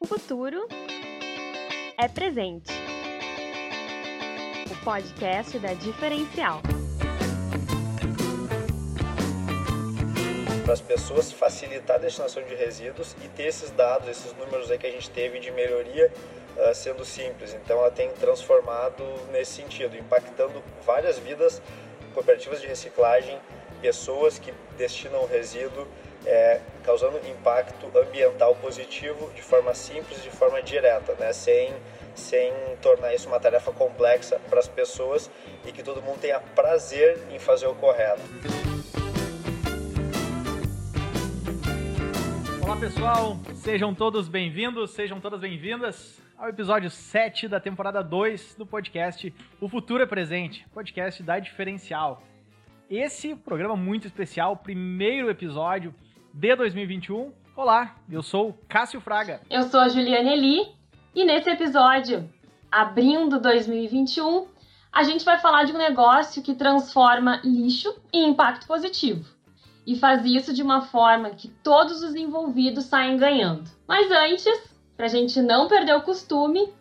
O futuro é presente. O podcast da Diferencial. Para as pessoas facilitar a destinação de resíduos e ter esses dados, esses números aí que a gente teve de melhoria uh, sendo simples. Então ela tem transformado nesse sentido, impactando várias vidas, cooperativas de reciclagem, pessoas que destinam resíduo é, causando impacto ambiental positivo de forma simples, de forma direta, né? sem, sem tornar isso uma tarefa complexa para as pessoas e que todo mundo tenha prazer em fazer o correto. Olá pessoal, sejam todos bem-vindos, sejam todas bem-vindas ao episódio 7 da temporada 2 do podcast O Futuro é Presente, podcast da Diferencial. Esse programa muito especial, primeiro episódio de 2021. Olá, eu sou Cássio Fraga. Eu sou a Juliane Eli e nesse episódio, abrindo 2021, a gente vai falar de um negócio que transforma lixo em impacto positivo. E faz isso de uma forma que todos os envolvidos saem ganhando. Mas antes, para a gente não perder o costume,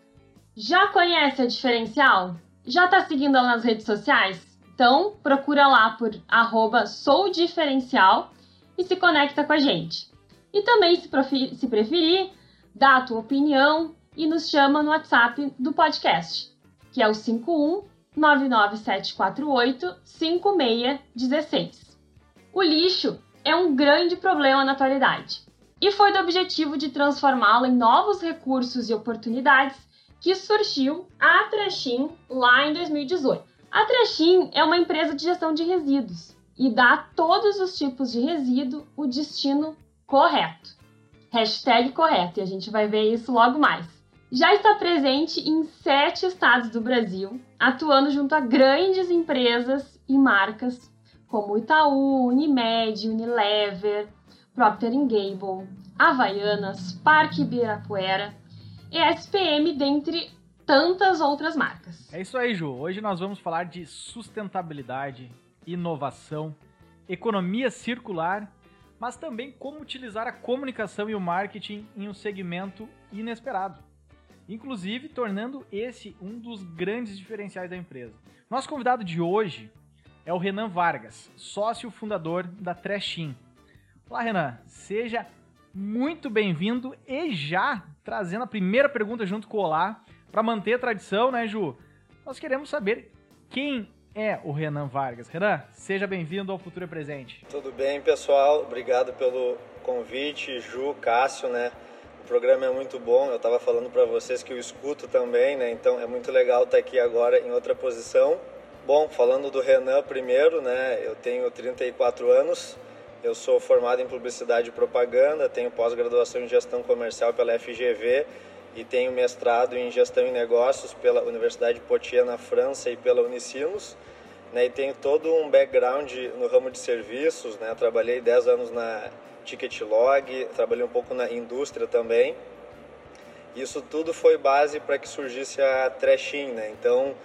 já conhece a diferencial? Já está seguindo ela nas redes sociais? Então procura lá por arroba soudiferencial e se conecta com a gente. E também, se, se preferir, dá a tua opinião e nos chama no WhatsApp do podcast, que é o 51 99748 5616. O lixo é um grande problema na atualidade e foi do objetivo de transformá-lo em novos recursos e oportunidades que surgiu a Trechim lá em 2018. A Trechim é uma empresa de gestão de resíduos e dá a todos os tipos de resíduo o destino correto. Hashtag correto, e a gente vai ver isso logo mais. Já está presente em sete estados do Brasil, atuando junto a grandes empresas e marcas como Itaú, Unimed, Unilever, Procter Gamble, Havaianas, Parque Ibirapuera, ESPM, dentre tantas outras marcas. É isso aí, Ju. Hoje nós vamos falar de sustentabilidade, inovação, economia circular, mas também como utilizar a comunicação e o marketing em um segmento inesperado, inclusive tornando esse um dos grandes diferenciais da empresa. Nosso convidado de hoje é o Renan Vargas, sócio fundador da Trashin. Olá, Renan, seja muito bem-vindo e já trazendo a primeira pergunta junto com o Olá, para manter a tradição, né, Ju? Nós queremos saber quem é o Renan Vargas. Renan, seja bem-vindo ao Futuro Presente. Tudo bem, pessoal? Obrigado pelo convite, Ju, Cássio, né? O programa é muito bom. Eu estava falando para vocês que eu escuto também, né? Então é muito legal estar aqui agora em outra posição. Bom, falando do Renan primeiro, né? Eu tenho 34 anos. Eu sou formado em publicidade e propaganda, tenho pós-graduação em gestão comercial pela FGV e tenho mestrado em gestão e negócios pela Universidade Poitiers na França e pela Unicinos. Né, e tenho todo um background no ramo de serviços, né, trabalhei 10 anos na Ticketlog, trabalhei um pouco na indústria também. Isso tudo foi base para que surgisse a Trashin, né? Então,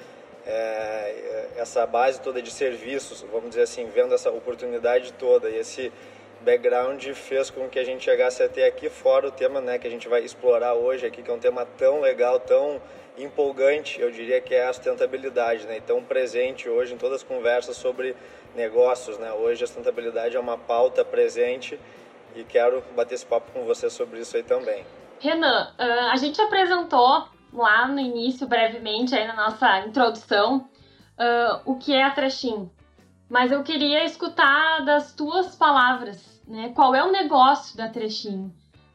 é, essa base toda de serviços, vamos dizer assim, vendo essa oportunidade toda e esse background fez com que a gente chegasse até aqui, fora o tema né, que a gente vai explorar hoje aqui, que é um tema tão legal, tão empolgante, eu diria que é a sustentabilidade, né? Então presente hoje em todas as conversas sobre negócios, né? Hoje a sustentabilidade é uma pauta presente e quero bater esse papo com você sobre isso aí também. Renan, a gente apresentou lá no início, brevemente, aí na nossa introdução, o que é a Trashim. Mas eu queria escutar das tuas palavras né? Qual é o negócio da Trechim?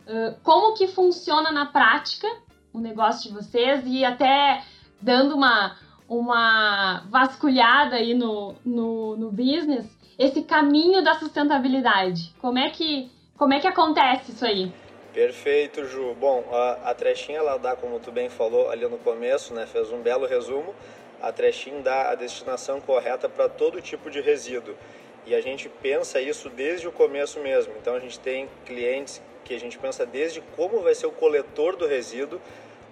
Uh, como que funciona na prática o negócio de vocês e até dando uma, uma vasculhada aí no, no, no business, esse caminho da sustentabilidade. Como é que, como é que acontece isso aí? Perfeito, Ju. Bom, a, a trechinha ela dá, como tu bem falou ali no começo, né, fez um belo resumo. A trechinha dá a destinação correta para todo tipo de resíduo. E a gente pensa isso desde o começo mesmo. Então a gente tem clientes que a gente pensa desde como vai ser o coletor do resíduo,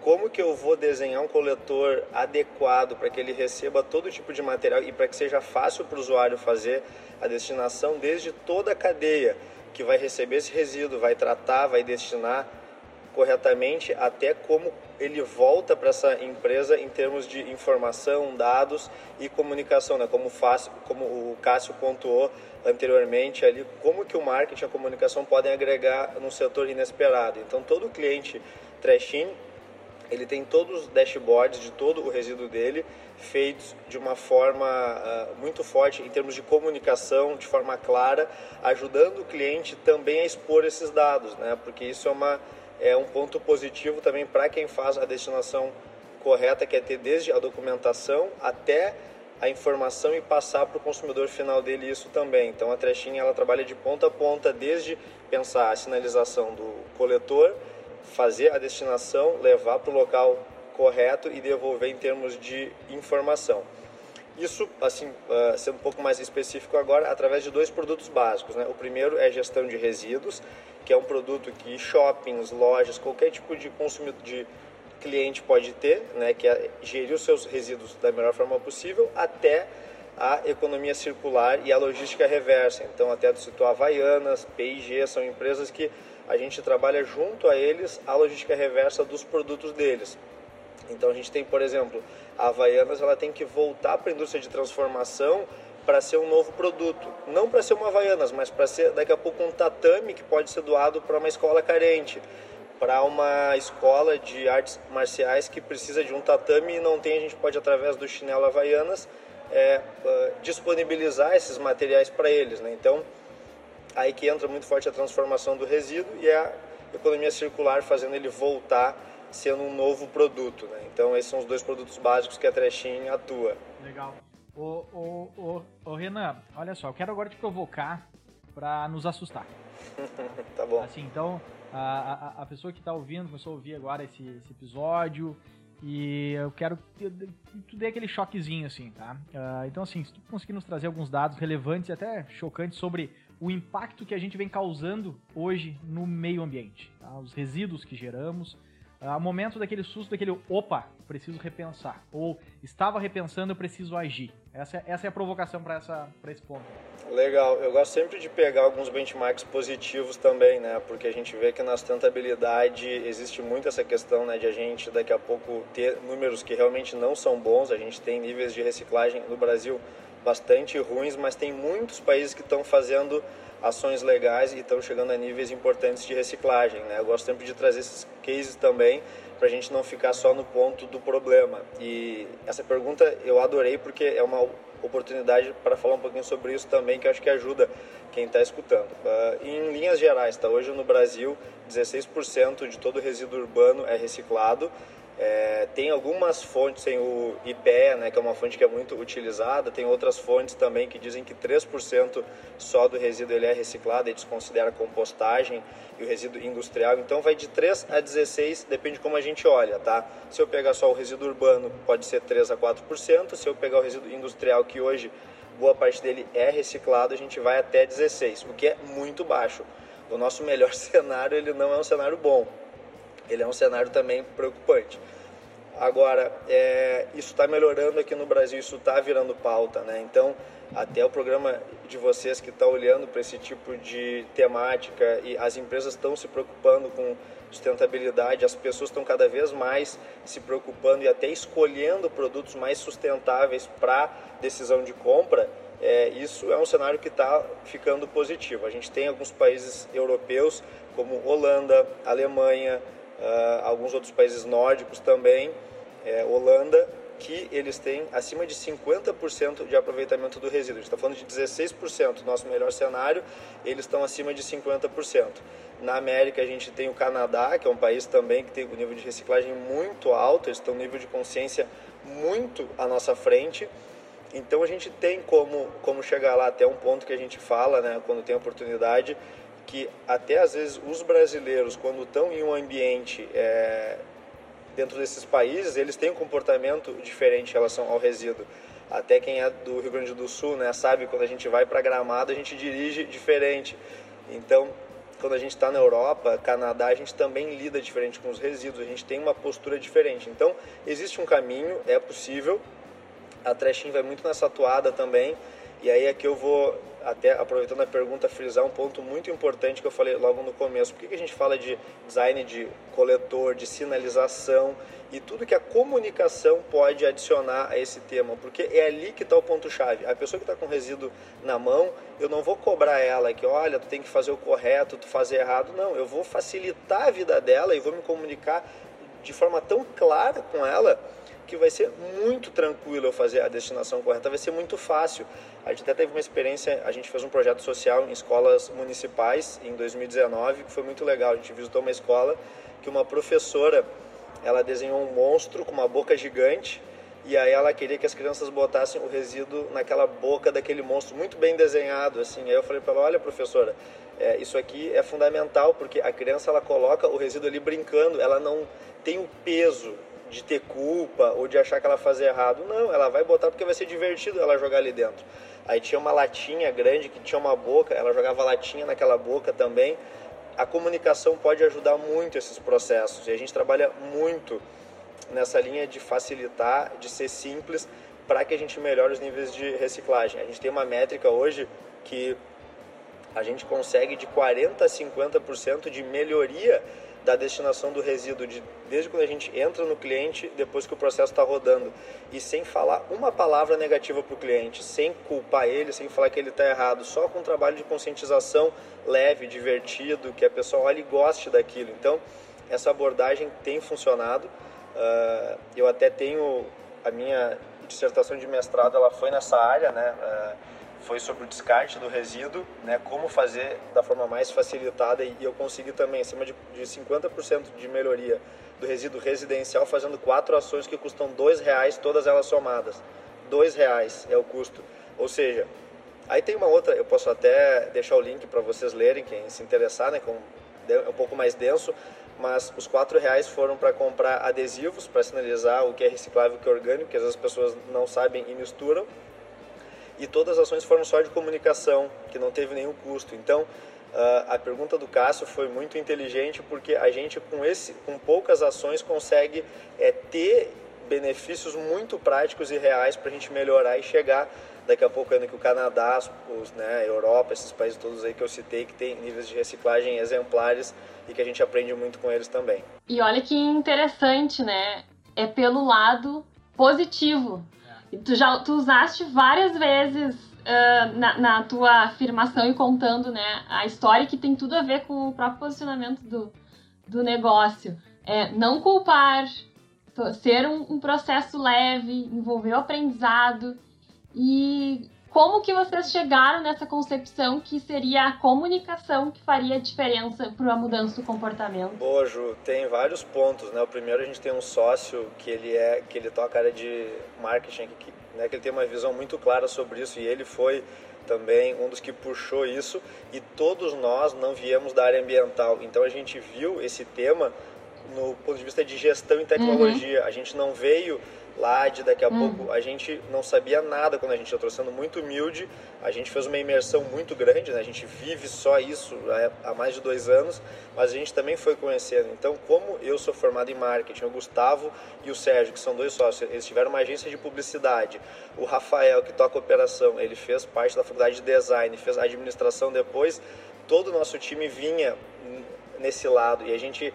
como que eu vou desenhar um coletor adequado para que ele receba todo tipo de material e para que seja fácil para o usuário fazer a destinação desde toda a cadeia que vai receber esse resíduo, vai tratar, vai destinar corretamente, até como ele volta para essa empresa em termos de informação, dados e comunicação, né? como, fácil, como o Cássio pontuou anteriormente ali, como que o marketing e a comunicação podem agregar no setor inesperado. Então, todo cliente Trashin, ele tem todos os dashboards de todo o resíduo dele feitos de uma forma uh, muito forte em termos de comunicação, de forma clara, ajudando o cliente também a expor esses dados, né? Porque isso é uma é um ponto positivo também para quem faz a destinação correta, que é ter desde a documentação até a informação e passar para o consumidor final dele isso também. Então a trechinha ela trabalha de ponta a ponta, desde pensar a sinalização do coletor, fazer a destinação, levar para o local correto e devolver em termos de informação. Isso, assim, uh, sendo um pouco mais específico agora, através de dois produtos básicos. Né? O primeiro é gestão de resíduos, que é um produto que shoppings, lojas, qualquer tipo de consumidor, de cliente pode ter, né? que é gerir os seus resíduos da melhor forma possível, até a economia circular e a logística reversa. Então, até do citou Havaianas, P&G, são empresas que a gente trabalha junto a eles a logística reversa dos produtos deles. Então a gente tem, por exemplo, a Havaianas, ela tem que voltar para a indústria de transformação para ser um novo produto. Não para ser uma Havaianas, mas para ser daqui a pouco um tatame que pode ser doado para uma escola carente, para uma escola de artes marciais que precisa de um tatame e não tem, a gente pode através do chinelo Havaianas é, uh, disponibilizar esses materiais para eles. Né? Então aí que entra muito forte a transformação do resíduo e a economia circular fazendo ele voltar sendo um novo produto. Né? Então, esses são os dois produtos básicos que a Trechin atua. Legal. Ô, ô, ô, ô, Renan, olha só, eu quero agora te provocar para nos assustar. tá bom. Assim, então, a, a, a pessoa que está ouvindo, começou a ouvir agora esse, esse episódio, e eu quero que tu dê aquele choquezinho, assim, tá? Uh, então, assim, se tu conseguir nos trazer alguns dados relevantes e até chocantes sobre o impacto que a gente vem causando hoje no meio ambiente, tá? os resíduos que geramos, ao momento daquele susto, daquele opa, preciso repensar. Ou estava repensando, eu preciso agir. Essa, é, essa é a provocação para esse ponto. Legal, eu gosto sempre de pegar alguns benchmarks positivos também, né? Porque a gente vê que na sustentabilidade existe muito essa questão, né, de a gente daqui a pouco ter números que realmente não são bons. A gente tem níveis de reciclagem no Brasil bastante ruins, mas tem muitos países que estão fazendo ações legais e estão chegando a níveis importantes de reciclagem. Né? Eu gosto sempre de trazer esses cases também para a gente não ficar só no ponto do problema. E essa pergunta eu adorei porque é uma oportunidade para falar um pouquinho sobre isso também, que acho que ajuda quem está escutando. Uh, em linhas gerais, tá? hoje no Brasil, 16% de todo resíduo urbano é reciclado é, tem algumas fontes, tem o IPE, né, que é uma fonte que é muito utilizada, tem outras fontes também que dizem que 3% só do resíduo ele é reciclado, eles consideram compostagem e o resíduo industrial, então vai de 3 a 16, depende de como a gente olha, tá? Se eu pegar só o resíduo urbano, pode ser 3 a 4%, se eu pegar o resíduo industrial, que hoje boa parte dele é reciclado, a gente vai até 16, o que é muito baixo. O nosso melhor cenário, ele não é um cenário bom, ele é um cenário também preocupante. Agora, é, isso está melhorando aqui no Brasil, isso está virando pauta, né? Então, até o programa de vocês que está olhando para esse tipo de temática e as empresas estão se preocupando com sustentabilidade, as pessoas estão cada vez mais se preocupando e até escolhendo produtos mais sustentáveis para decisão de compra. É, isso é um cenário que está ficando positivo. A gente tem alguns países europeus, como Holanda, Alemanha, uh, alguns outros países nórdicos também, é, Holanda, que eles têm acima de 50% de aproveitamento do resíduo. A gente está falando de 16%, nosso melhor cenário, eles estão acima de 50%. Na América a gente tem o Canadá, que é um país também que tem um nível de reciclagem muito alto, eles têm um nível de consciência muito à nossa frente. Então a gente tem como, como chegar lá até um ponto que a gente fala, né, quando tem oportunidade, que até às vezes os brasileiros, quando estão em um ambiente é, dentro desses países, eles têm um comportamento diferente em relação ao resíduo. Até quem é do Rio Grande do Sul, né, sabe quando a gente vai para Gramado a gente dirige diferente. Então, quando a gente está na Europa, Canadá, a gente também lida diferente com os resíduos. A gente tem uma postura diferente. Então, existe um caminho, é possível. A Trashin vai muito nessa atuada também E aí aqui eu vou até aproveitando a pergunta, frisar um ponto muito importante que eu falei logo no começo. Por que, que a gente fala de design de coletor, de sinalização e tudo que a comunicação pode adicionar a esse tema? Porque é ali que está o ponto-chave. A pessoa que está com resíduo na mão, eu não vou cobrar ela que, olha, tu tem que fazer o correto, tu fazer errado. Não, eu vou facilitar a vida dela e vou me comunicar de forma tão clara com ela que vai ser muito tranquilo eu fazer a destinação correta, vai ser muito fácil. A gente até teve uma experiência, a gente fez um projeto social em escolas municipais em 2019, que foi muito legal. A gente visitou uma escola que uma professora, ela desenhou um monstro com uma boca gigante e aí ela queria que as crianças botassem o resíduo naquela boca daquele monstro muito bem desenhado assim. Aí eu falei para ela, olha professora, é, isso aqui é fundamental porque a criança ela coloca o resíduo ali brincando, ela não tem o peso de ter culpa ou de achar que ela faz errado. Não, ela vai botar porque vai ser divertido ela jogar ali dentro. Aí tinha uma latinha grande que tinha uma boca, ela jogava latinha naquela boca também. A comunicação pode ajudar muito esses processos e a gente trabalha muito nessa linha de facilitar, de ser simples, para que a gente melhore os níveis de reciclagem. A gente tem uma métrica hoje que a gente consegue de 40 a 50% de melhoria da destinação do resíduo, de, desde quando a gente entra no cliente, depois que o processo está rodando, e sem falar uma palavra negativa para o cliente, sem culpar ele, sem falar que ele está errado, só com um trabalho de conscientização leve, divertido, que a pessoa olhe e goste daquilo. Então, essa abordagem tem funcionado. Uh, eu até tenho a minha dissertação de mestrado, ela foi nessa área, né? Uh, foi sobre o descarte do resíduo, né, como fazer da forma mais facilitada e eu consegui também acima de, de 50% de melhoria do resíduo residencial fazendo quatro ações que custam dois reais todas elas somadas. Dois reais é o custo. Ou seja, aí tem uma outra, eu posso até deixar o link para vocês lerem, quem se interessar, né, com, é um pouco mais denso, mas os quatro reais foram para comprar adesivos para sinalizar o que é reciclável e o que é orgânico, que às vezes as pessoas não sabem e misturam e todas as ações foram só de comunicação, que não teve nenhum custo. Então, Uh, a pergunta do Cássio foi muito inteligente porque a gente com esse com poucas ações consegue é, ter benefícios muito práticos e reais para a gente melhorar e chegar daqui a pouco ainda que o Canadá, os, né, a Europa, esses países todos aí que eu citei que tem níveis de reciclagem exemplares e que a gente aprende muito com eles também. E olha que interessante, né? É pelo lado positivo tu já tu usaste várias vezes uh, na, na, tua afirmação e contando né, a história que tem tudo a ver com o próprio posicionamento do, do negócio. É, não culpar, ser um, um processo leve, envolver o aprendizado e como que vocês chegaram nessa concepção que seria a comunicação que faria diferença para a mudança do comportamento? Boa, Ju, tem vários pontos, né? O primeiro a gente tem um sócio que ele é que ele toca a área de marketing, que, né, que ele tem uma visão muito clara sobre isso e ele foi também um dos que puxou isso e todos nós não viemos da área ambiental. Então a gente viu esse tema no ponto de vista de gestão e tecnologia. Uhum. A gente não veio lá de daqui a hum. pouco a gente não sabia nada quando a gente entrou sendo muito humilde. A gente fez uma imersão muito grande né? a gente vive só isso há mais de dois anos mas a gente também foi conhecendo. Então como eu sou formado em marketing o Gustavo e o Sérgio que são dois sócios eles tiveram uma agência de publicidade. O Rafael que toca operação ele fez parte da faculdade de design fez administração depois. Todo o nosso time vinha nesse lado. E a gente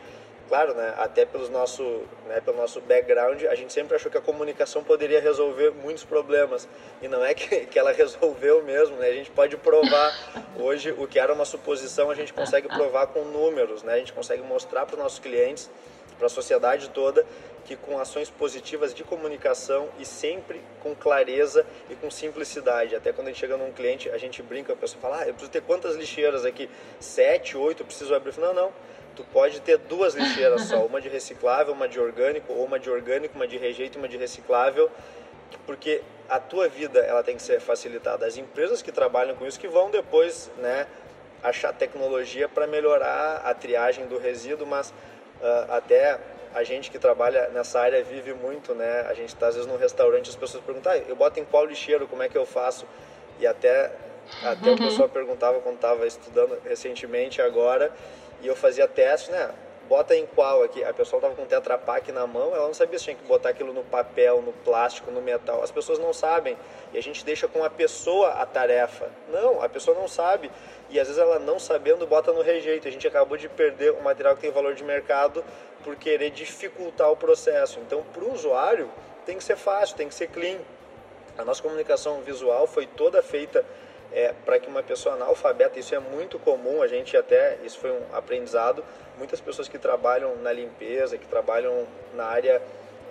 claro, né, até pelos nosso, né, pelo nosso background, a gente sempre achou que a comunicação poderia resolver muitos problemas. E não é que, que ela resolveu mesmo, né? A gente pode provar hoje o que era uma suposição, a gente consegue provar com números, né? A gente consegue mostrar para os nossos clientes, para a sociedade toda, que com ações positivas de comunicação e sempre com clareza e com simplicidade. Até quando a gente chega num cliente, a gente brinca, a pessoa fala, ah, eu preciso ter quantas lixeiras aqui? Sete, oito, preciso abrir. Não, não tu pode ter duas lixeiras só, uma de reciclável, uma de orgânico, ou uma de orgânico, uma de rejeito, uma de reciclável, porque a tua vida ela tem que ser facilitada. As empresas que trabalham com isso que vão depois, né, achar tecnologia para melhorar a triagem do resíduo, mas uh, até a gente que trabalha nessa área vive muito, né? A gente está às vezes num restaurante, as pessoas perguntam, ah, eu boto em qual lixeiro, como é que eu faço? E até até uhum. o pessoal perguntava quando estava estudando recentemente agora, e eu fazia teste, né? bota em qual aqui? A pessoa estava com o Tetra Pak na mão, ela não sabia se tinha que botar aquilo no papel, no plástico, no metal. As pessoas não sabem e a gente deixa com a pessoa a tarefa. Não, a pessoa não sabe e às vezes ela não sabendo bota no rejeito. A gente acabou de perder um material que tem valor de mercado por querer dificultar o processo. Então, para o usuário, tem que ser fácil, tem que ser clean. A nossa comunicação visual foi toda feita é, para que uma pessoa analfabeta, isso é muito comum, a gente até, isso foi um aprendizado, muitas pessoas que trabalham na limpeza, que trabalham na área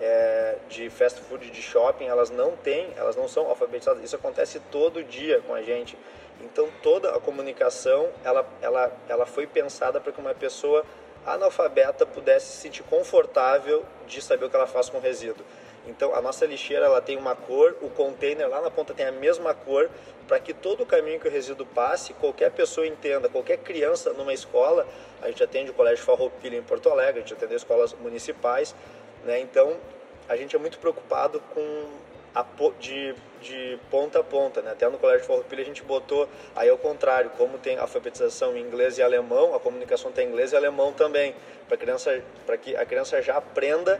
é, de fast food, de shopping, elas não têm, elas não são alfabetizadas, isso acontece todo dia com a gente. Então toda a comunicação, ela, ela, ela foi pensada para que uma pessoa analfabeta pudesse se sentir confortável de saber o que ela faz com resíduo. Então a nossa lixeira ela tem uma cor, o container lá na ponta tem a mesma cor, para que todo o caminho que o resíduo passe, qualquer pessoa entenda, qualquer criança numa escola, a gente atende o Colégio Farroupilha em Porto Alegre, a gente atende escolas municipais, né? Então a gente é muito preocupado com a, de, de ponta a ponta, né? Até no Colégio Farroupilha a gente botou aí ao contrário, como tem alfabetização em inglês e alemão, a comunicação tem inglês e alemão também, para criança, para que a criança já aprenda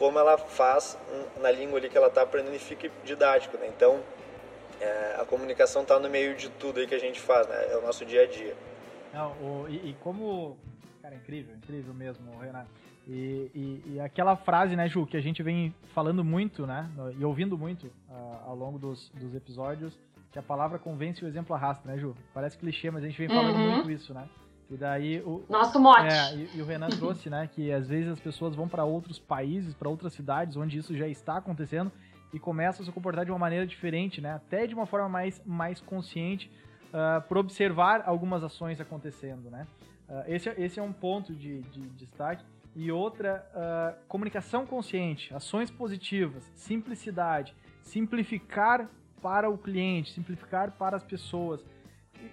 como ela faz na língua ali que ela está aprendendo e fique didático, né? Então, é, a comunicação está no meio de tudo aí que a gente faz, né? É o nosso dia a dia. Não, o, e, e, como... Cara, incrível, incrível mesmo, Renato. E, e, e, aquela frase, né, Ju, que a gente vem falando muito, né, e ouvindo muito uh, ao longo dos, dos episódios, que a palavra convence e o exemplo arrasta, né, Ju? Parece clichê, mas a gente vem falando uhum. muito isso, né? E daí o nosso mote. É, e, e, o Renan trouxe, né, que às vezes as pessoas vão para outros países, para outras cidades onde isso já está acontecendo e começam a se comportar de uma maneira diferente, né, até de uma forma mais mais consciente, uh, por observar algumas ações acontecendo, né? Uh, esse, esse é um ponto de, de, de destaque. E outra, uh, comunicação consciente, ações positivas, simplicidade, simplificar para o cliente, simplificar para as pessoas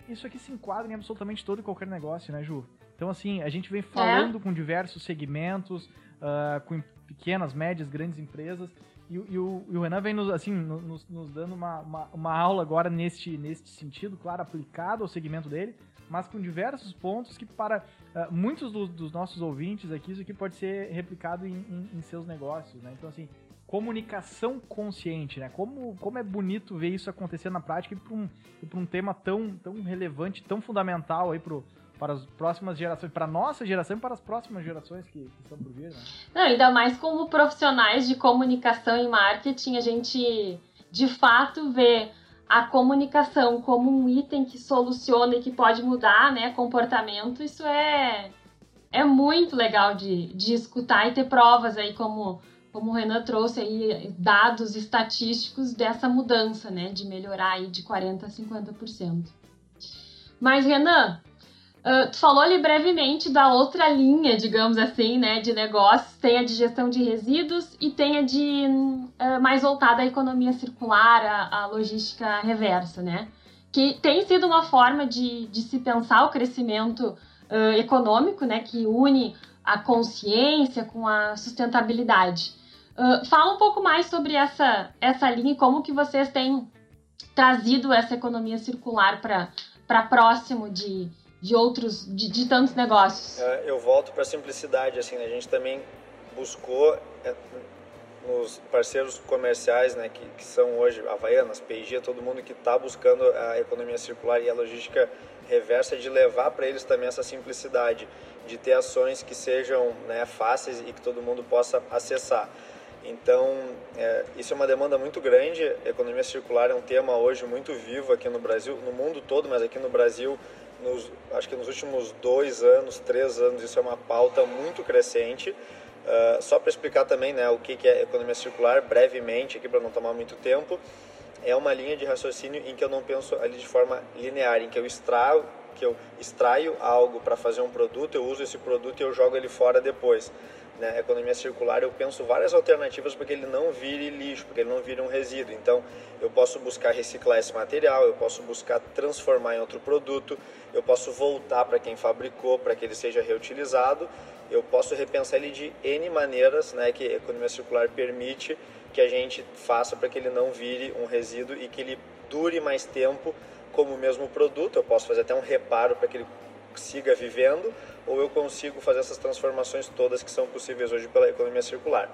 isso aqui se enquadra em absolutamente todo e qualquer negócio, né, Ju? Então, assim, a gente vem falando é. com diversos segmentos, uh, com pequenas, médias, grandes empresas, e, e, o, e o, Renan vem nos, assim, nos, nos dando uma, uma, uma, aula agora neste, neste sentido, claro, aplicado ao segmento dele, mas com diversos pontos que para uh, muitos do, dos nossos ouvintes aqui, isso aqui pode ser replicado em, em, em seus negócios, né? Então, assim, comunicação consciente, né? Como, como é bonito ver isso acontecer na prática e para um, um tema tão, tão relevante, tão fundamental aí pro, para as próximas gerações, para a nossa geração e para as próximas gerações que, que estão por vir. Né? Não, ainda mais como profissionais de comunicação e marketing, a gente de fato vê a comunicação como um item que soluciona e que pode mudar né, comportamento, isso é, é muito legal de, de escutar e ter provas aí como como o Renan trouxe aí dados estatísticos dessa mudança, né, de melhorar aí de 40 a 50%. Mas Renan, uh, tu falou ali brevemente da outra linha, digamos assim, né, de negócios, tem a de gestão de resíduos e tem a de uh, mais voltada à economia circular, à, à logística reversa, né, que tem sido uma forma de, de se pensar o crescimento uh, econômico, né, que une a consciência com a sustentabilidade. Uh, fala um pouco mais sobre essa, essa linha e como que vocês têm trazido essa economia circular para próximo de, de outros, de, de tantos negócios. É, eu volto para a simplicidade, assim, né? a gente também buscou é, nos parceiros comerciais, né, que, que são hoje Havaianas, P&G, todo mundo que está buscando a economia circular e a logística reversa, de levar para eles também essa simplicidade, de ter ações que sejam né, fáceis e que todo mundo possa acessar. Então, é, isso é uma demanda muito grande. Economia circular é um tema hoje muito vivo aqui no Brasil, no mundo todo, mas aqui no Brasil, nos, acho que nos últimos dois anos, três anos, isso é uma pauta muito crescente. Uh, só para explicar também né, o que, que é economia circular, brevemente, aqui para não tomar muito tempo, é uma linha de raciocínio em que eu não penso ali de forma linear, em que eu extraio, que eu extraio algo para fazer um produto, eu uso esse produto e eu jogo ele fora depois né, economia circular, eu penso várias alternativas para que ele não vire lixo, para que ele não vire um resíduo. Então, eu posso buscar reciclar esse material, eu posso buscar transformar em outro produto, eu posso voltar para quem fabricou, para que ele seja reutilizado, eu posso repensar ele de N maneiras né, que a economia circular permite que a gente faça para que ele não vire um resíduo e que ele dure mais tempo como o mesmo produto. Eu posso fazer até um reparo para que ele siga vivendo ou eu consigo fazer essas transformações todas que são possíveis hoje pela economia circular.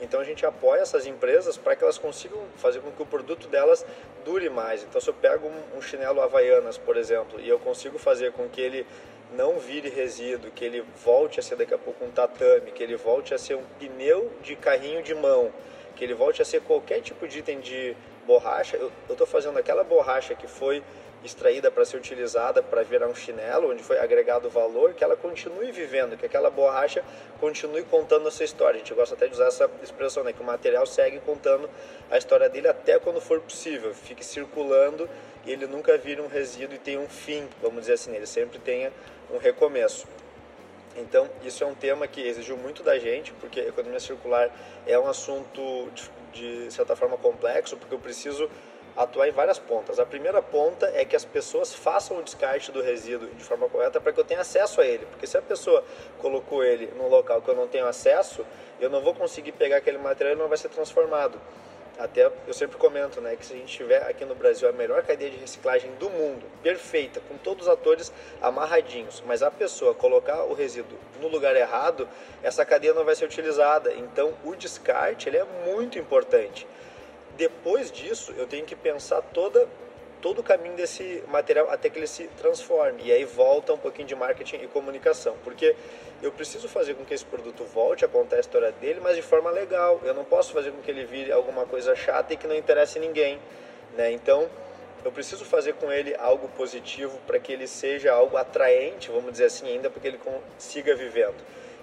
Então a gente apoia essas empresas para que elas consigam fazer com que o produto delas dure mais. Então se eu pego um, chinelo Havaianas, por exemplo, e eu consigo fazer com que ele não vire resíduo, que ele volte a ser daqui a pouco um tatame, que ele volte a ser um pneu de carrinho de mão, que ele volte a ser qualquer tipo de item de borracha, eu estou fazendo aquela borracha que foi extraída para ser utilizada para virar um chinelo, onde foi agregado valor, que ela continue vivendo, que aquela borracha continue contando a sua história. A gente gosta até de usar essa expressão, né, que o material segue contando a história dele até quando for possível, fique circulando e ele nunca vire um resíduo e tenha um fim, vamos dizer assim, ele sempre tenha um recomeço. Então, isso é um tema que exigiu muito da gente, porque economia circular é um assunto de, de certa forma complexo, porque eu preciso atuar em várias pontas. A primeira ponta é que as pessoas façam o descarte do resíduo de forma correta para que eu tenha acesso a ele, porque se a pessoa colocou ele num local que eu não tenho acesso, eu não vou conseguir pegar aquele material e não vai ser transformado. Até eu sempre comento, né, que se a gente tiver aqui no Brasil a melhor cadeia de reciclagem do mundo, perfeita, com todos os atores amarradinhos, mas a pessoa colocar o resíduo no lugar errado, essa cadeia não vai ser utilizada. Então, o descarte ele é muito importante. Depois disso, eu tenho que pensar toda todo o caminho desse material até que ele se transforme. E aí volta um pouquinho de marketing e comunicação, porque eu preciso fazer com que esse produto volte a contar a história dele, mas de forma legal. Eu não posso fazer com que ele vire alguma coisa chata e que não interesse ninguém, né? Então, eu preciso fazer com ele algo positivo para que ele seja algo atraente, vamos dizer assim, ainda para que ele consiga vivendo.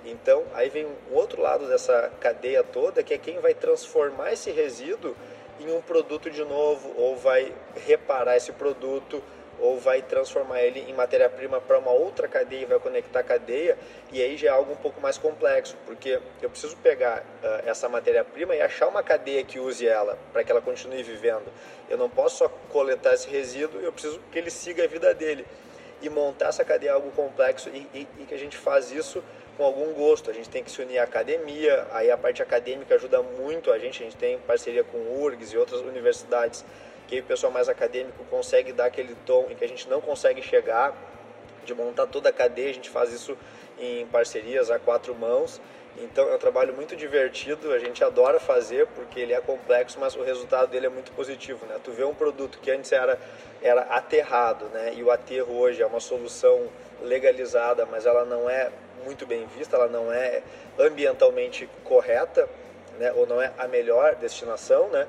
Então, aí vem um outro lado dessa cadeia toda, que é quem vai transformar esse resíduo em um produto de novo, ou vai reparar esse produto, ou vai transformar ele em matéria-prima para uma outra cadeia e vai conectar a cadeia, e aí já é algo um pouco mais complexo, porque eu preciso pegar uh, essa matéria-prima e achar uma cadeia que use ela, para que ela continue vivendo. Eu não posso só coletar esse resíduo, eu preciso que ele siga a vida dele. E montar essa cadeia é algo complexo e, e, e que a gente faz isso com algum gosto. A gente tem que se unir à academia, aí a parte acadêmica ajuda muito a gente. A gente tem parceria com URGS e outras universidades que o pessoal mais acadêmico consegue dar aquele tom em que a gente não consegue chegar, de montar toda a cadeia. A gente faz isso em parcerias a quatro mãos. Então é um trabalho muito divertido, a gente adora fazer porque ele é complexo, mas o resultado dele é muito positivo, né? Tu vê um produto que antes era era aterrado, né? E o aterro hoje é uma solução legalizada, mas ela não é muito bem vista, ela não é ambientalmente correta, né, ou não é a melhor destinação, né,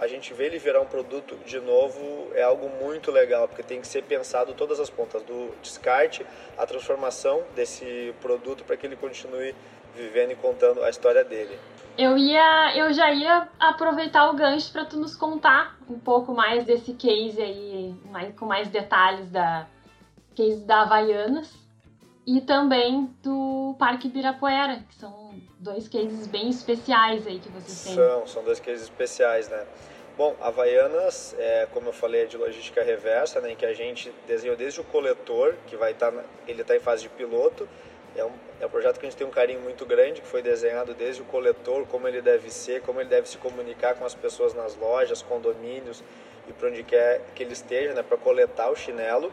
a gente vê ele virar um produto de novo é algo muito legal, porque tem que ser pensado todas as pontas, do descarte, a transformação desse produto para que ele continue vivendo e contando a história dele. Eu ia, eu já ia aproveitar o gancho para tu nos contar um pouco mais desse case aí, mais, com mais detalhes da case da Havaianas e também do Parque Ibirapuera, que são dois cases bem especiais aí que vocês têm. São, são dois cases especiais, né? Bom, Havaianas, é, como eu falei, é de logística reversa, né, em que a gente desenhou desde o coletor, que vai estar, tá ele está em fase de piloto, é um, é um projeto que a gente tem um carinho muito grande, que foi desenhado desde o coletor, como ele deve ser, como ele deve se comunicar com as pessoas nas lojas, condomínios e para onde quer que ele esteja, né, para coletar o chinelo.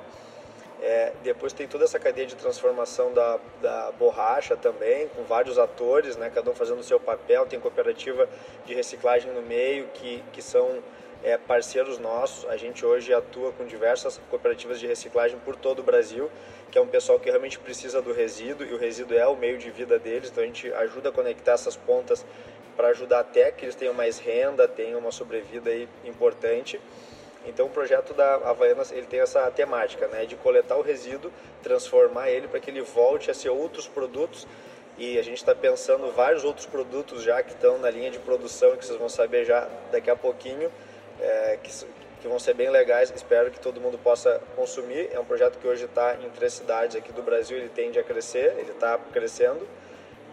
É, depois tem toda essa cadeia de transformação da, da borracha também, com vários atores, né, cada um fazendo o seu papel. Tem cooperativa de reciclagem no meio, que, que são é, parceiros nossos. A gente hoje atua com diversas cooperativas de reciclagem por todo o Brasil, que é um pessoal que realmente precisa do resíduo, e o resíduo é o meio de vida deles, então a gente ajuda a conectar essas pontas para ajudar até que eles tenham mais renda, tenham uma sobrevida aí importante. Então o projeto da Havaianas ele tem essa temática, né, de coletar o resíduo, transformar ele para que ele volte a ser outros produtos e a gente está pensando vários outros produtos já que estão na linha de produção que vocês vão saber já daqui a pouquinho, é, que, que vão ser bem legais. Espero que todo mundo possa consumir. É um projeto que hoje está em três cidades aqui do Brasil, ele tende a crescer, ele está crescendo.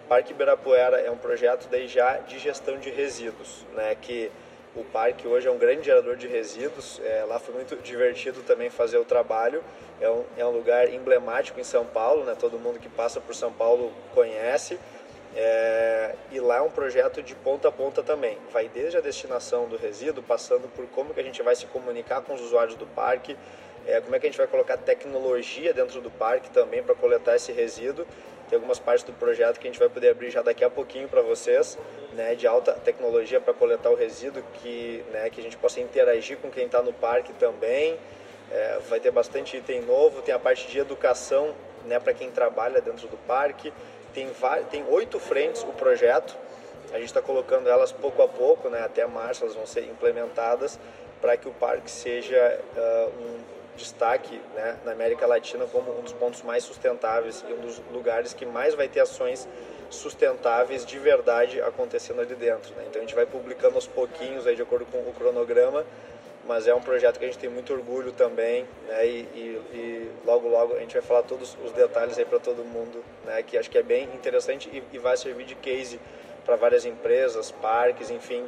Parque Ibirapuera é um projeto daí já de gestão de resíduos, né, que o parque hoje é um grande gerador de resíduos. É, lá foi muito divertido também fazer o trabalho. É um, é um lugar emblemático em São Paulo, né? todo mundo que passa por São Paulo conhece. É, e lá é um projeto de ponta a ponta também. Vai desde a destinação do resíduo, passando por como que a gente vai se comunicar com os usuários do parque, é, como é que a gente vai colocar tecnologia dentro do parque também para coletar esse resíduo. Tem algumas partes do projeto que a gente vai poder abrir já daqui a pouquinho para vocês, né, de alta tecnologia para coletar o resíduo, que, né, que a gente possa interagir com quem está no parque também. É, vai ter bastante item novo, tem a parte de educação né, para quem trabalha dentro do parque. Tem, tem oito frentes o projeto, a gente está colocando elas pouco a pouco, né, até março elas vão ser implementadas para que o parque seja uh, um destaque né, na América Latina como um dos pontos mais sustentáveis e um dos lugares que mais vai ter ações sustentáveis de verdade acontecendo ali dentro. Né? Então a gente vai publicando aos pouquinhos, aí, de acordo com o cronograma, mas é um projeto que a gente tem muito orgulho também, né? E, e, e logo logo a gente vai falar todos os detalhes aí para todo mundo, né? Que acho que é bem interessante e, e vai servir de case para várias empresas, parques, enfim,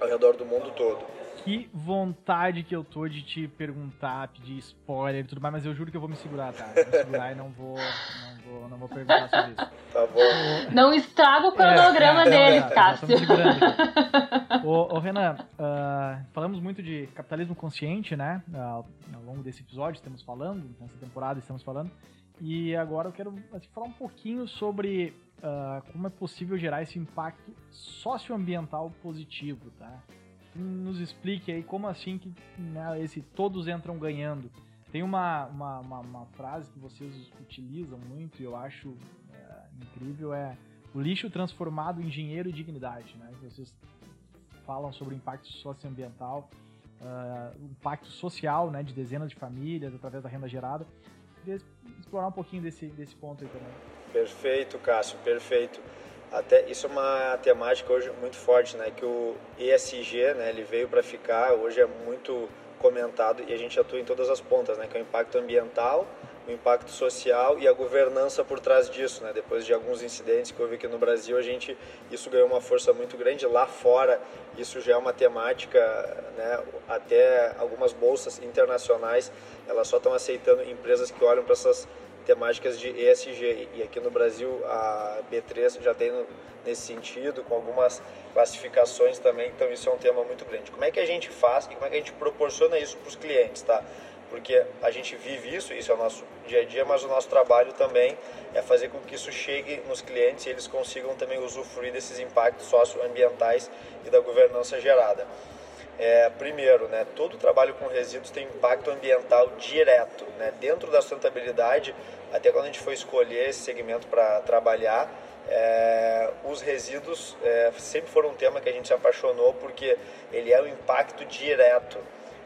ao redor do mundo todo que vontade que eu tô de te perguntar, pedir spoiler e tudo mais, mas eu juro que eu vou me segurar, tá? Vou me segurar e não vou, não vou, não vou perguntar sobre isso. Tá bom. Não estraga o cronograma é, é, dele, é, Cássio. ô, ô, Renan, uh, falamos muito de capitalismo consciente, né? Uh, ao longo desse episódio estamos falando, nessa temporada estamos falando. E agora eu quero assim, falar um pouquinho sobre uh, como é possível gerar esse impacto socioambiental positivo, tá? Nos explique aí como assim que né, esse todos entram ganhando. Tem uma, uma, uma, uma, frase que vocês utilizam muito e eu acho é, incrível, é o lixo transformado em dinheiro e dignidade, né? Vocês falam sobre o impacto socioambiental, uh, o impacto social, né, de dezenas de famílias através da renda gerada. Queria explorar um pouquinho desse, desse ponto aí também. Perfeito, Cássio, perfeito. Até isso é uma temática hoje muito forte, né? Que o ESG, né? Ele veio para ficar. Hoje é muito comentado e a gente atua em todas as pontas, né? Que é o impacto ambiental, o impacto social e a governança por trás disso, né? Depois de alguns incidentes que houve aqui no Brasil, a gente isso ganhou uma força muito grande lá fora. Isso já é uma temática, né? Até algumas bolsas internacionais, elas só estão aceitando empresas que olham para essas temáticas de ESG. E aqui no Brasil a B3 já tem nesse sentido, com algumas classificações também, então isso é um tema muito grande. Como é que a gente faz e como é que a gente proporciona isso para os clientes, tá? Porque a gente vive isso, isso é o nosso dia a dia, mas o nosso trabalho também é fazer com que isso chegue nos clientes e eles consigam também usufruir desses impactos socioambientais e da governança gerada. É, primeiro, né, todo trabalho com resíduos tem impacto ambiental direto. Né? Dentro da sustentabilidade, até quando a gente foi escolher esse segmento para trabalhar, é, os resíduos é, sempre foram um tema que a gente se apaixonou porque ele é o um impacto direto.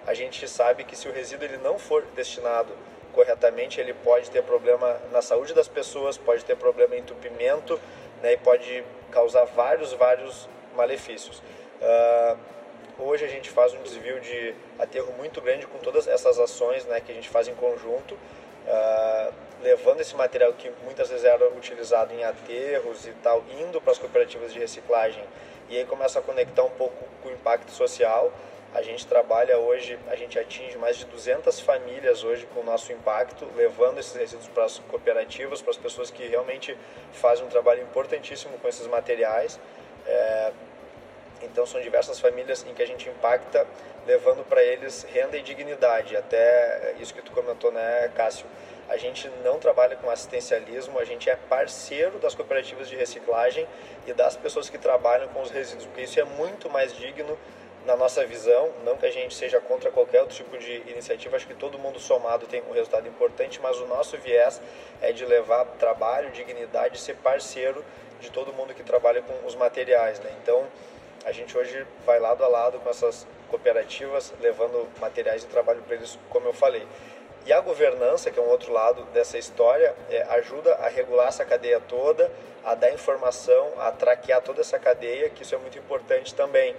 A gente sabe que se o resíduo ele não for destinado corretamente, ele pode ter problema na saúde das pessoas, pode ter problema em entupimento né, e pode causar vários, vários malefícios. Uh, Hoje a gente faz um desvio de aterro muito grande com todas essas ações né, que a gente faz em conjunto, uh, levando esse material que muitas vezes era utilizado em aterros e tal, indo para as cooperativas de reciclagem e aí começa a conectar um pouco com o impacto social. A gente trabalha hoje, a gente atinge mais de 200 famílias hoje com o nosso impacto, levando esses resíduos para as cooperativas, para as pessoas que realmente fazem um trabalho importantíssimo com esses materiais. É, então são diversas famílias em que a gente impacta, levando para eles renda e dignidade. Até isso que tu comentou, né, Cássio? A gente não trabalha com assistencialismo, a gente é parceiro das cooperativas de reciclagem e das pessoas que trabalham com os resíduos, porque isso é muito mais digno na nossa visão, não que a gente seja contra qualquer outro tipo de iniciativa, acho que todo mundo somado tem um resultado importante, mas o nosso viés é de levar trabalho, dignidade, ser parceiro de todo mundo que trabalha com os materiais, né? Então, a gente hoje vai lado a lado com essas cooperativas, levando materiais de trabalho para eles, como eu falei. E a governança, que é um outro lado dessa história, é, ajuda a regular essa cadeia toda, a dar informação, a traquear toda essa cadeia, que isso é muito importante também.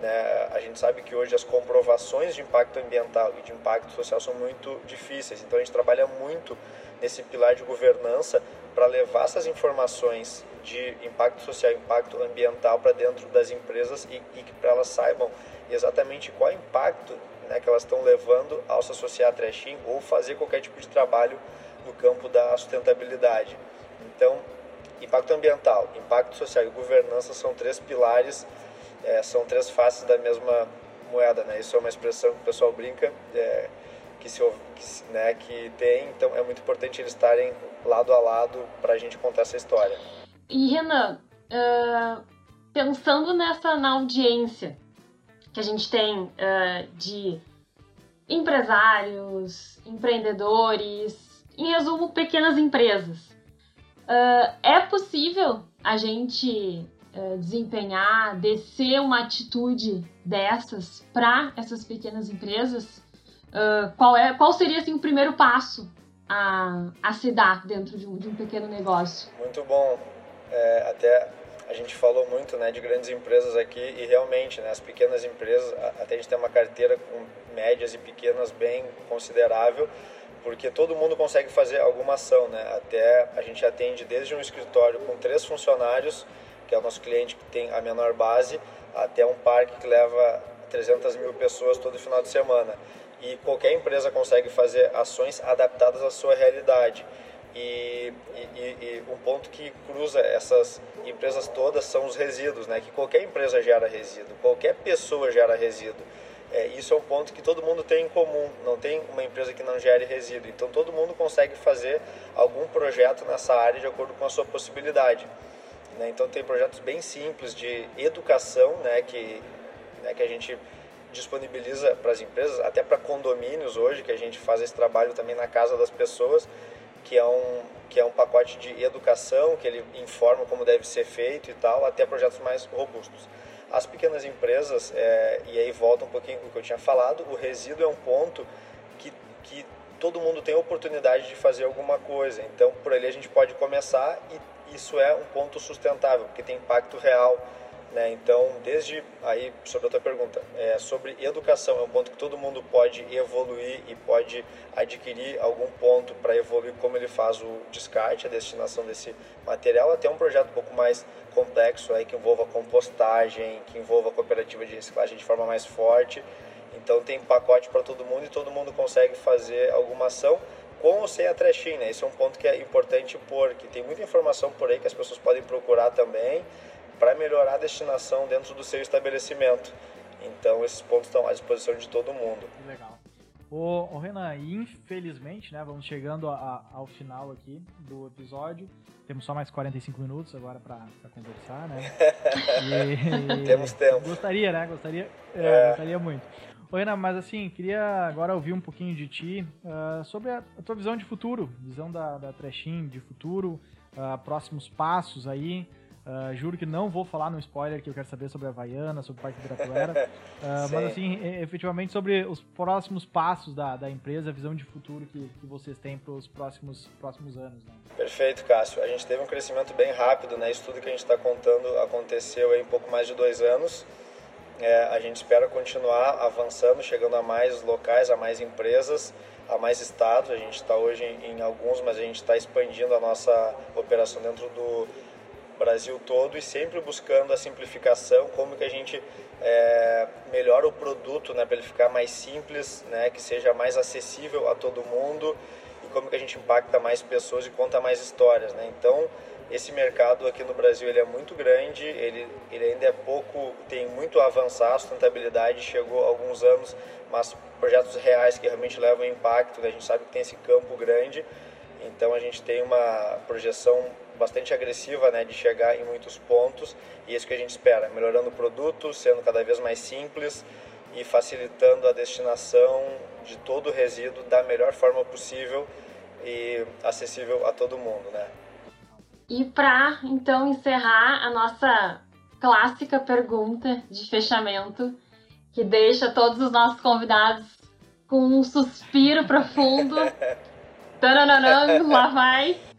Né? A gente sabe que hoje as comprovações de impacto ambiental e de impacto social são muito difíceis, então a gente trabalha muito nesse pilar de governança para levar essas informações de impacto social, impacto ambiental para dentro das empresas e, e que para elas saibam exatamente qual é o impacto né, que elas estão levando ao se associar a trashing ou fazer qualquer tipo de trabalho no campo da sustentabilidade. Então, impacto ambiental, impacto social e governança são três pilares, é, são três faces da mesma moeda. Né? Isso é uma expressão que o pessoal brinca. É, que, se, que, né, que tem, então é muito importante eles estarem lado a lado para a gente contar essa história. E Renan, uh, pensando nessa na audiência que a gente tem uh, de empresários, empreendedores, em resumo, pequenas empresas, uh, é possível a gente desempenhar, descer uma atitude dessas para essas pequenas empresas? Uh, qual, é, qual seria assim, o primeiro passo a, a se dar dentro de um, de um pequeno negócio? Muito bom. É, até a gente falou muito né, de grandes empresas aqui e realmente né, as pequenas empresas, até a gente tem uma carteira com médias e pequenas bem considerável, porque todo mundo consegue fazer alguma ação. Né? Até a gente atende desde um escritório com três funcionários, que é o nosso cliente que tem a menor base, até um parque que leva 300 mil pessoas todo final de semana e qualquer empresa consegue fazer ações adaptadas à sua realidade. E, e, e, um ponto que cruza essas empresas todas são os resíduos, né? Que qualquer empresa gera resíduo, qualquer pessoa gera resíduo. É, isso é um ponto que todo mundo tem em comum. Não tem uma empresa que não gere resíduo. Então todo mundo consegue fazer algum projeto nessa área de acordo com a sua possibilidade. Né? Então tem projetos bem simples de educação, né? Que né? que a gente disponibiliza para as empresas, até para condomínios hoje, que a gente faz esse trabalho também na casa das pessoas, que é um, que é um pacote de educação, que ele informa como deve ser feito e tal, até projetos mais robustos. As pequenas empresas, é, e aí volta um pouquinho o que eu tinha falado, o resíduo é um ponto que, que todo mundo tem oportunidade de fazer alguma coisa. Então, por ali a gente pode começar e isso é um ponto sustentável, porque tem impacto real né? Então, desde aí, sobre a tua pergunta, é, sobre educação, é um ponto que todo mundo pode evoluir e pode adquirir algum ponto para evoluir como ele faz o descarte, a destinação desse material, até um projeto um pouco mais complexo, aí, que envolva compostagem, que envolva cooperativa de reciclagem de forma mais forte. Então, tem pacote para todo mundo e todo mundo consegue fazer alguma ação com ou sem a trashing, né? Esse é um ponto que é importante porque tem muita informação por aí que as pessoas podem procurar também para melhorar a destinação dentro do seu estabelecimento. Então, esses pontos estão à disposição de todo mundo. Legal. Ô, ô Renan, infelizmente, né, vamos chegando a, ao final aqui do episódio. Temos só mais 45 minutos agora para conversar, né? E, Temos tempo. Gostaria, né? Gostaria, é, é. gostaria muito. Ô, Renan, mas assim, queria agora ouvir um pouquinho de ti uh, sobre a, a, tua visão de futuro, visão da, da Trashim de futuro, uh, próximos passos aí. Uh, juro que não vou falar no spoiler que eu quero saber sobre a Havaiana, sobre o Parque Ibirapuera. Uh, mas assim, efetivamente sobre os próximos passos da, da empresa, a visão de futuro que, que vocês têm para os próximos, próximos anos. Né? Perfeito, Cássio. A gente teve um crescimento bem rápido, né? Isso tudo que a gente está contando aconteceu em pouco mais de dois anos. É, a gente espera continuar avançando, chegando a mais locais, a mais empresas, a mais estados. A gente está hoje em, em alguns, mas a gente está expandindo a nossa operação dentro do Brasil todo e sempre buscando a simplificação, como que a gente é, melhora o produto, né, para ele ficar mais simples, né, que seja mais acessível a todo mundo e como que a gente impacta mais pessoas e conta mais histórias, né? Então, esse mercado aqui no Brasil ele é muito grande, ele, ele ainda é pouco, tem muito a avançar, a sustentabilidade chegou há alguns anos, mas projetos reais que realmente levam impacto, né? a gente sabe que tem esse campo grande, então a gente tem uma projeção bastante agressiva né, de chegar em muitos pontos e é isso que a gente espera, melhorando o produto, sendo cada vez mais simples e facilitando a destinação de todo o resíduo da melhor forma possível e acessível a todo mundo, né? E para então encerrar a nossa clássica pergunta de fechamento, que deixa todos os nossos convidados com um suspiro profundo. Taranã, lá vai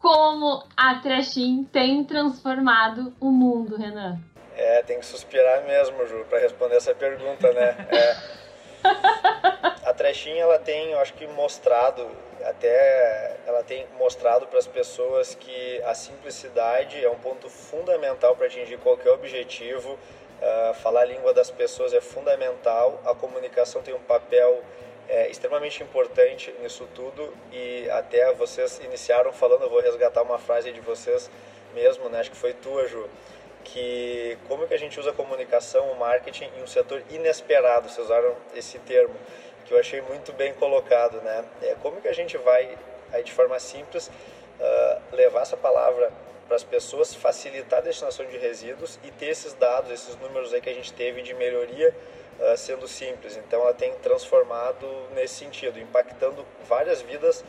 como a Trashim tem transformado o mundo, Renan? É, tem que suspirar mesmo, Ju, para responder essa pergunta, né? É. A Trashim, ela tem, eu acho que mostrado, até ela tem mostrado para as pessoas que a simplicidade é um ponto fundamental para atingir qualquer objetivo. Uh, falar a língua das pessoas é fundamental. A comunicação tem um papel é extremamente importante nisso tudo e até vocês iniciaram falando, eu vou resgatar uma frase de vocês mesmo, né? acho que foi tua, Ju, que como que a gente usa comunicação, o marketing em um setor inesperado, vocês usaram esse termo, que eu achei muito bem colocado, né? É como que a gente vai, aí de forma simples, uh, levar essa palavra para as pessoas, facilitar a destinação de resíduos e ter esses dados, esses números aí que a gente teve de melhoria uh, sendo simples. Então ela tem transformado nesse sentido, impactando várias vidas,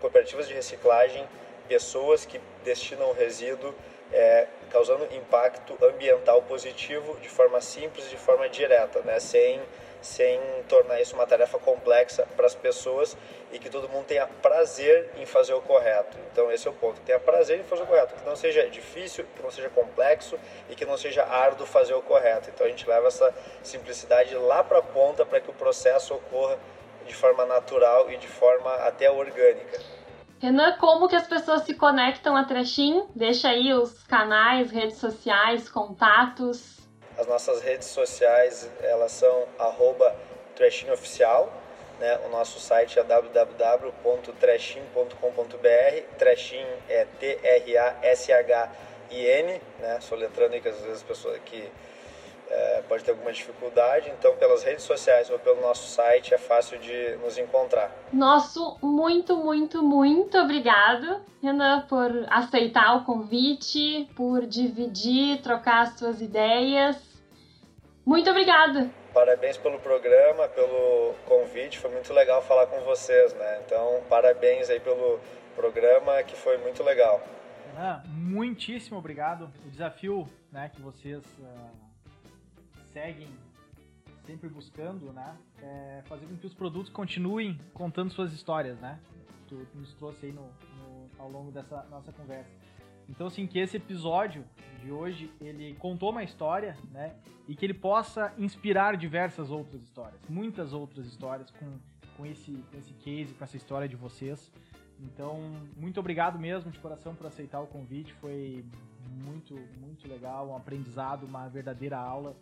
cooperativas de reciclagem, pessoas que destinam resíduo, é, causando impacto ambiental positivo de forma simples, de forma direta, né? sem sem tornar isso uma tarefa complexa para as pessoas e que todo mundo tenha prazer em fazer o correto. Então esse é o ponto, tenha prazer em fazer o correto, que não seja difícil, que não seja complexo e que não seja árduo fazer o correto. Então a gente leva essa simplicidade lá para a ponta para que o processo ocorra de forma natural e de forma até orgânica. Renan, como que as pessoas se conectam a Trechim? Deixa aí os canais, redes sociais, contatos. As nossas redes sociais, elas são arroba Oficial, né? O nosso site é www.trashin.com.br. Trashin é T-R-A-S-H-I-N, né? Soletrando aí que às vezes as pessoas aqui é, pode ter alguma dificuldade. Então, pelas redes sociais ou pelo nosso site é fácil de nos encontrar. Nosso muito, muito, muito obrigado, Renan, por aceitar o convite, por dividir, trocar as suas ideias. Muito obrigada! Parabéns pelo programa, pelo convite, foi muito legal falar com vocês, né? Então, parabéns aí pelo programa, que foi muito legal. Ah, muitíssimo obrigado. O desafio né, que vocês uh, seguem sempre buscando, né, é fazer com que os produtos continuem contando suas histórias, né? Tu nos trouxe aí no, no, ao longo dessa nossa conversa. Então, assim, que esse episódio de hoje, ele contou uma história, né? E que ele possa inspirar diversas outras histórias. Muitas outras histórias com, com, esse, com esse case, com essa história de vocês. Então, muito obrigado mesmo de coração por aceitar o convite. Foi muito, muito legal, um aprendizado, uma verdadeira aula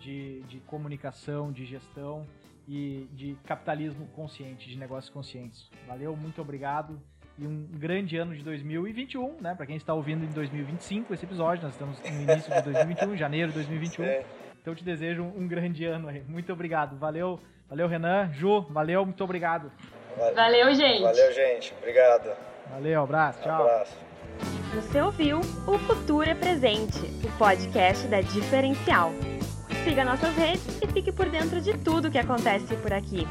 de, de comunicação, de gestão e de capitalismo consciente, de negócios conscientes. Valeu, muito obrigado e um grande ano de 2021, né? Para quem está ouvindo em 2025 esse episódio, nós estamos no início de 2021, janeiro de 2021. Sim. Então te desejo um grande ano aí. Muito obrigado. Valeu, valeu Renan, Ju, valeu, muito obrigado. Valeu, gente. Valeu, gente. Obrigado. Valeu, abraço, tchau. abraço. Você ouviu O Futuro é Presente, o podcast da Diferencial. Siga nossas redes e fique por dentro de tudo que acontece por aqui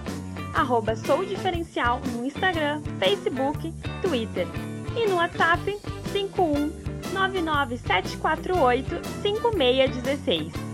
arroba Sou Diferencial no Instagram, Facebook, Twitter. E no WhatsApp 51 99748 5616.